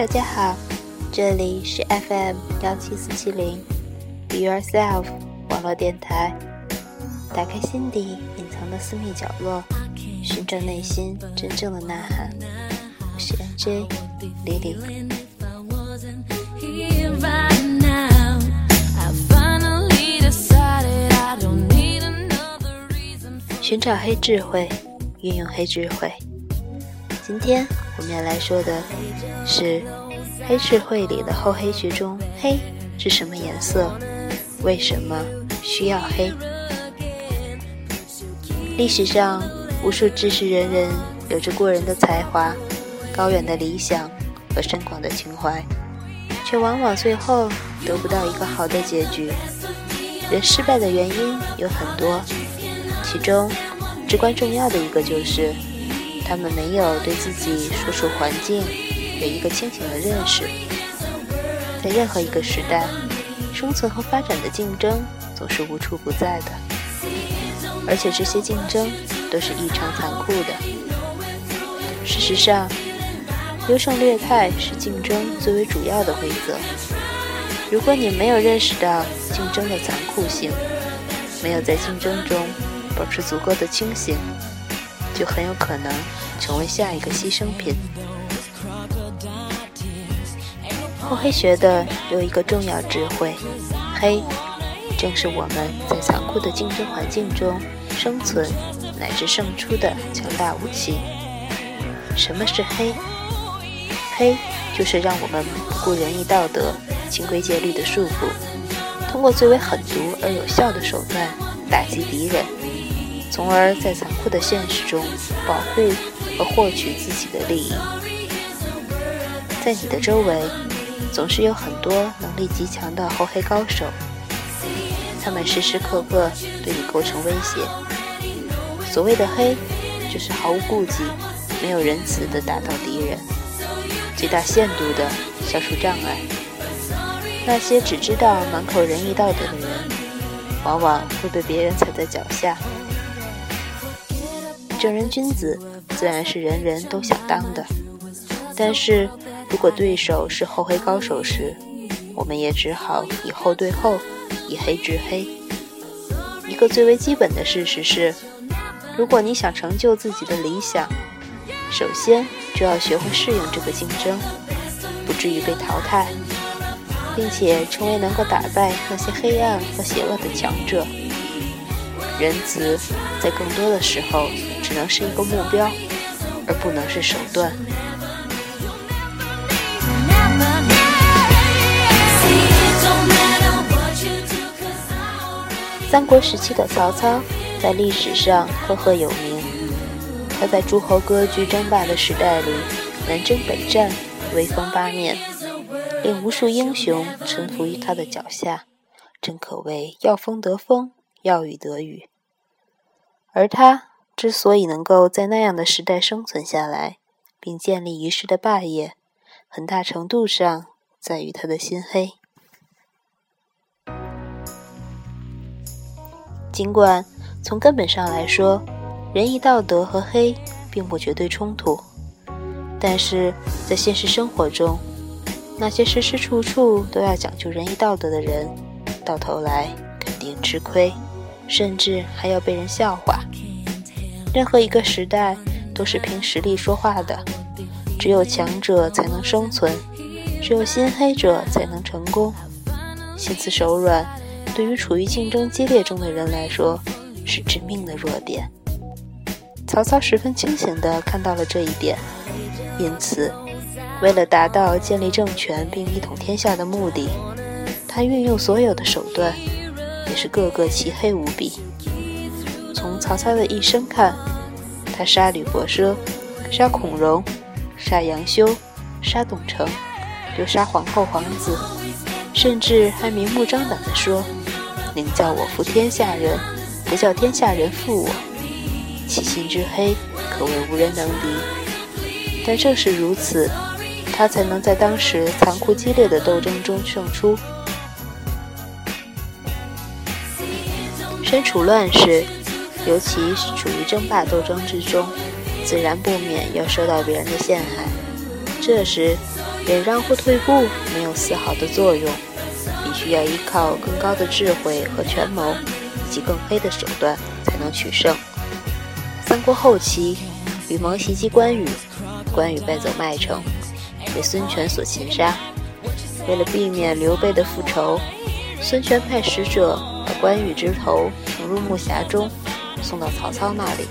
大家好，这里是 FM 幺七四七零，Be Yourself 网络电台。打开心底隐藏的私密角落，寻找内心真正的呐喊。我是 NJ 李李。寻找黑智慧，运用黑智慧。今天我们来说的是黑智慧里的厚黑学中，黑是什么颜色？为什么需要黑？历史上，无数知识人人有着过人的才华、高远的理想和深广的情怀，却往往最后得不到一个好的结局。人失败的原因有很多。其中，至关重要的一个就是，他们没有对自己所处环境有一个清醒的认识。在任何一个时代，生存和发展的竞争总是无处不在的，而且这些竞争都是异常残酷的。事实上，优胜劣汰是竞争最为主要的规则。如果你没有认识到竞争的残酷性，没有在竞争中，保持足够的清醒，就很有可能成为下一个牺牲品。厚黑学的有一个重要智慧：黑，正是我们在残酷的竞争环境中生存乃至胜出的强大武器。什么是黑？黑就是让我们不顾仁义道德、清规戒律的束缚，通过最为狠毒而有效的手段打击敌人。从而在残酷的现实中保护和获取自己的利益。在你的周围，总是有很多能力极强的厚黑高手，他们时时刻刻对你构成威胁。所谓的黑，就是毫无顾忌、没有仁慈地打倒敌人，最大限度地消除障碍。那些只知道满口仁义道德的人，往往会被别人踩在脚下。正人君子自然是人人都想当的，但是如果对手是厚黑高手时，我们也只好以厚对厚，以黑制黑。一个最为基本的事实是，如果你想成就自己的理想，首先就要学会适应这个竞争，不至于被淘汰，并且成为能够打败那些黑暗和邪恶的强者。仁慈在更多的时候。只能是一个目标，而不能是手段。三国时期的曹操在历史上赫赫有名，他在诸侯割据争霸的时代里南征北战，威风八面，令无数英雄臣服于他的脚下，真可谓要风得风，要雨得雨。而他。之所以能够在那样的时代生存下来，并建立一世的霸业，很大程度上在于他的心黑。尽管从根本上来说，仁义道德和黑并不绝对冲突，但是在现实生活中，那些时时处处都要讲究仁义道德的人，到头来肯定吃亏，甚至还要被人笑话。任何一个时代都是凭实力说话的，只有强者才能生存，只有心黑者才能成功。心慈手软，对于处于竞争激烈中的人来说，是致命的弱点。曹操十分清醒地看到了这一点，因此，为了达到建立政权并一统天下的目的，他运用所有的手段，也是个个漆黑无比。从曹操的一生看，他杀吕伯奢，杀孔融，杀杨修，杀董承，又杀皇后皇子，甚至还明目张胆地说：“宁叫我负天下人，不叫天下人负我。”其心之黑，可谓无人能敌。但正是如此，他才能在当时残酷激烈的斗争中胜出。身处乱世。尤其是处于争霸斗争之中，自然不免要受到别人的陷害。这时，忍让或退步没有丝毫的作用，必须要依靠更高的智慧和权谋，以及更黑的手段才能取胜。三国后期，吕蒙袭击关羽，关羽败走麦城，被孙权所擒杀。为了避免刘备的复仇，孙权派使者关羽之头盛入木匣中，送到曹操那里。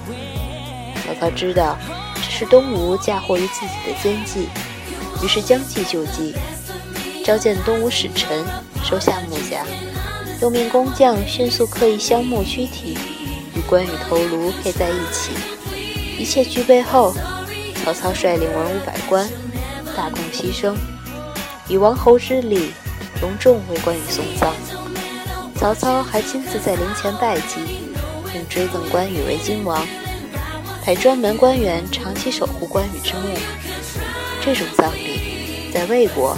曹操知道这是东吴嫁祸于自己的奸计。于是将计就计，召见东吴使臣，收下木匣，又命工匠迅速刻一香木躯体，与关羽头颅配在一起。一切具备后，曹操率领文武百官，大功牺牲，以王侯之礼，隆重为关羽送葬。曹操还亲自在陵前拜祭，并追赠关羽为荆王，派专门官员长期守护关羽之墓。这种葬礼在魏国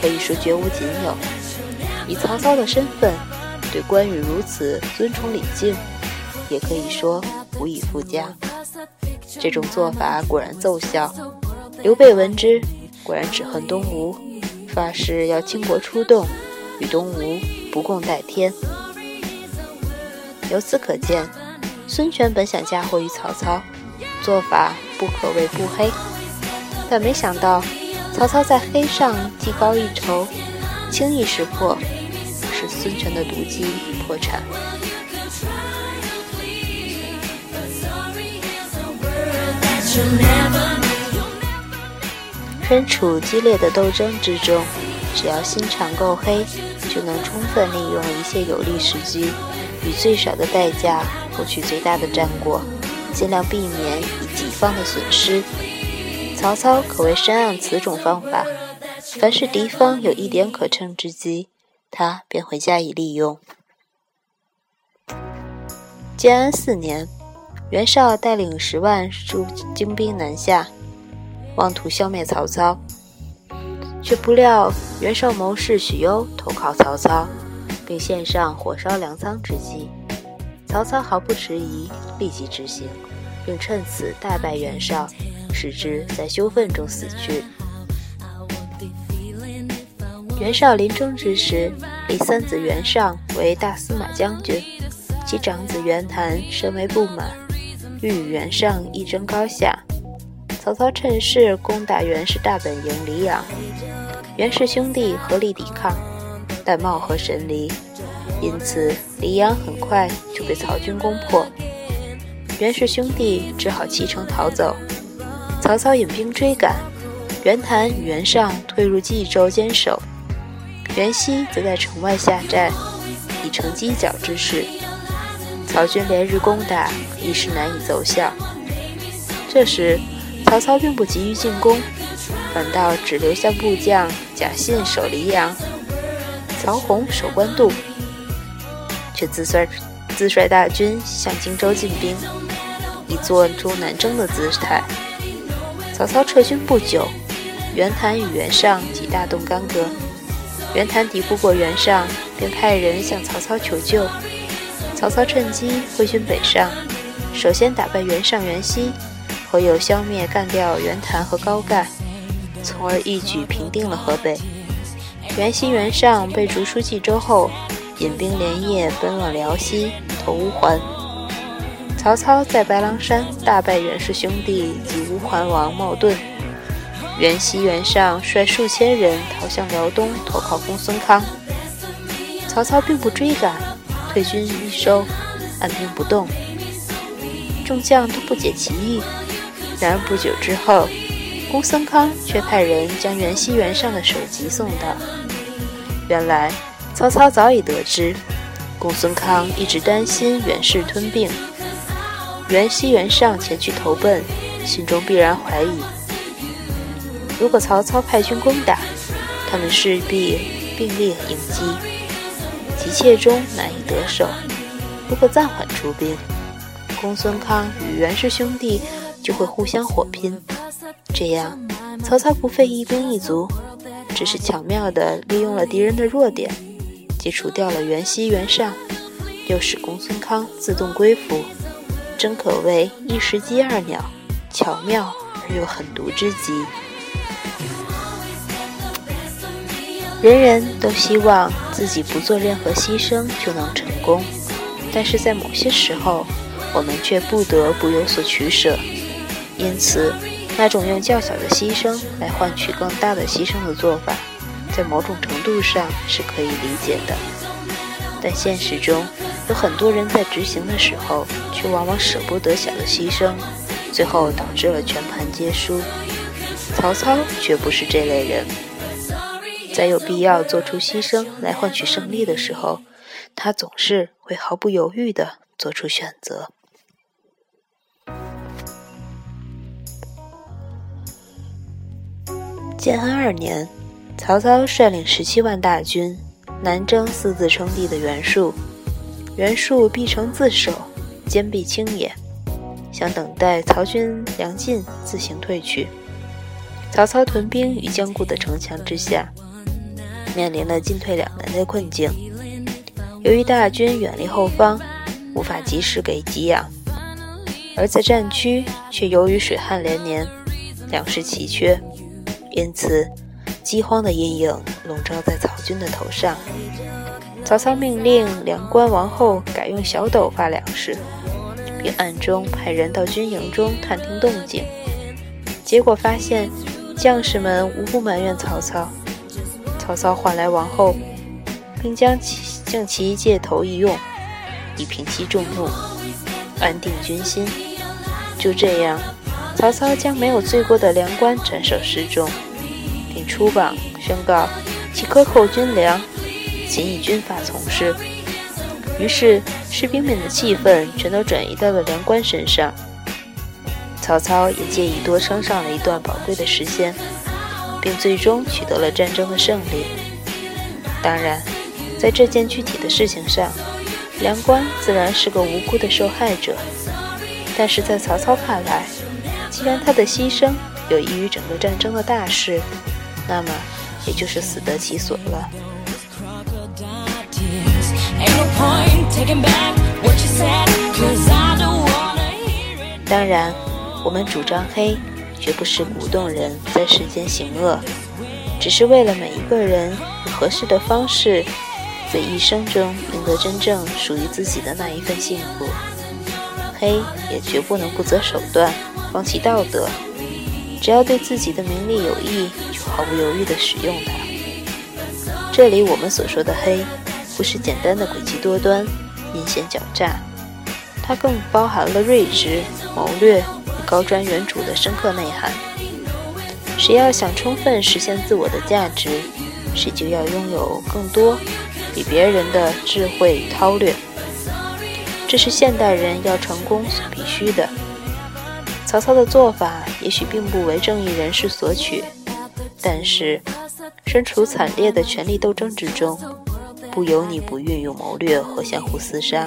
可以说绝无仅有。以曹操的身份对关羽如此尊崇礼敬，也可以说无以复加。这种做法果然奏效。刘备闻之，果然只恨东吴，发誓要倾国出动，与东吴不共戴天。由此可见，孙权本想嫁祸于曹操，做法不可谓不黑。但没想到，曹操在黑上技高一筹，轻易识破，使孙权的毒计破产。身处激烈的斗争之中，只要心肠够黑，就能充分利用一切有利时机，以最少的代价获取最大的战果，尽量避免以己方的损失。曹操可谓深谙此种方法，凡是敌方有一点可乘之机，他便会加以利用。建安四年，袁绍带领十万诸精兵南下，妄图消灭曹操，却不料袁绍谋士许攸投靠曹操，并献上火烧粮仓之计。曹操毫不迟疑，立即执行，并趁此大败袁绍。使之在羞愤中死去。袁绍临终之时，立三子袁尚为大司马将军，其长子袁谭甚为不满，欲与袁尚一争高下。曹操趁势攻打袁氏大本营黎阳，袁氏兄弟合力抵抗，但貌合神离，因此黎阳很快就被曹军攻破。袁氏兄弟只好弃城逃走。曹操引兵追赶，袁谭与袁尚退入冀州坚守，袁熙则在城外下寨，以成犄角之势。曹军连日攻打，一时难以奏效。这时，曹操并不急于进攻，反倒只留下部将贾信守黎阳，曹洪守官渡，却自率自率大军向荆州进兵，以做出南征的姿态。曹操撤军不久，袁谭与袁尚即大动干戈。袁谭敌不过袁尚，便派人向曹操求救。曹操趁机挥军北上，首先打败袁尚、袁熙，后又消灭、干掉袁谭和高干，从而一举平定了河北。袁熙、袁尚被逐出冀州后，引兵连夜奔往辽西，投乌桓。曹操在白狼山大败袁氏兄弟及乌桓王冒顿，袁熙、袁尚率数千人逃向辽东，投靠公孙康。曹操并不追赶，退军一收，按兵不动。众将都不解其意。然而不久之后，公孙康却派人将袁熙、袁尚的首级送到。原来曹操早已得知，公孙康一直担心袁氏吞并。袁熙、袁尚前去投奔，心中必然怀疑：如果曹操派军攻打，他们势必并列迎击，急切中难以得手；如果暂缓出兵，公孙康与袁氏兄弟就会互相火拼。这样，曹操不费一兵一卒，只是巧妙地利用了敌人的弱点，既除掉了袁熙、袁尚，又使公孙康自动归服。真可谓一石激二鸟，巧妙而又狠毒之极。人人都希望自己不做任何牺牲就能成功，但是在某些时候，我们却不得不有所取舍。因此，那种用较小的牺牲来换取更大的牺牲的做法，在某种程度上是可以理解的。但现实中，有很多人在执行的时候，却往往舍不得小的牺牲，最后导致了全盘皆输。曹操却不是这类人。在有必要做出牺牲来换取胜利的时候，他总是会毫不犹豫地做出选择。建安二年，曹操率领十七万大军南征四自称帝的袁术，袁术必城自守，坚壁清野，想等待曹军粮尽自行退去。曹操屯兵于坚固的城墙之下。面临了进退两难的困境。由于大军远离后方，无法及时给给养；而在战区却由于水旱连年，粮食奇缺，因此饥荒的阴影笼罩在曹军的头上。曹操命令梁关王后改用小斗发粮食，并暗中派人到军营中探听动静。结果发现，将士们无不埋怨曹操。曹操唤来王后，并将其将其借头一用，以平息众怒，安定军心。就这样，曹操将没有罪过的梁关斩首示众，出榜宣告其克扣军粮，仅以军法从事。于是，士兵们的气愤全都转移到了梁关身上。曹操也借以多撑上了一段宝贵的时间。并最终取得了战争的胜利。当然，在这件具体的事情上，梁关自然是个无辜的受害者。但是在曹操看来，既然他的牺牲有益于整个战争的大事，那么也就是死得其所了。当然，我们主张黑。绝不是鼓动人在世间行恶，只是为了每一个人以合适的方式，在一生中赢得真正属于自己的那一份幸福。黑也绝不能不择手段，放弃道德。只要对自己的名利有益，就毫不犹豫地使用它。这里我们所说的黑，不是简单的诡计多端、阴险狡诈，它更包含了睿智、谋略与。高瞻远瞩的深刻内涵。谁要想充分实现自我的价值，谁就要拥有更多比别人的智慧与韬略。这是现代人要成功所必须的。曹操的做法也许并不为正义人士所取，但是身处惨烈的权力斗争之中，不由你不运用谋略和相互厮杀。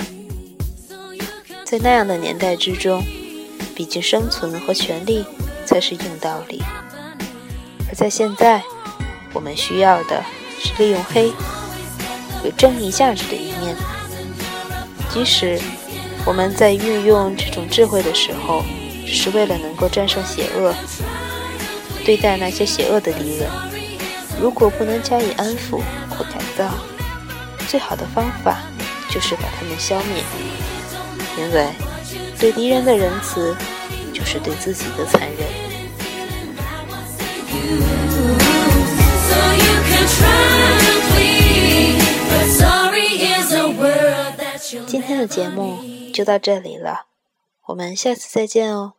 在那样的年代之中。毕竟，生存和权力才是硬道理。而在现在，我们需要的是利用黑，有正义价值的一面。即使我们在运用这种智慧的时候，只是为了能够战胜邪恶，对待那些邪恶的敌人，如果不能加以安抚或改造，最好的方法就是把他们消灭，因为。对敌人的仁慈，就是对自己的残忍。今天的节目就到这里了，我们下次再见哦。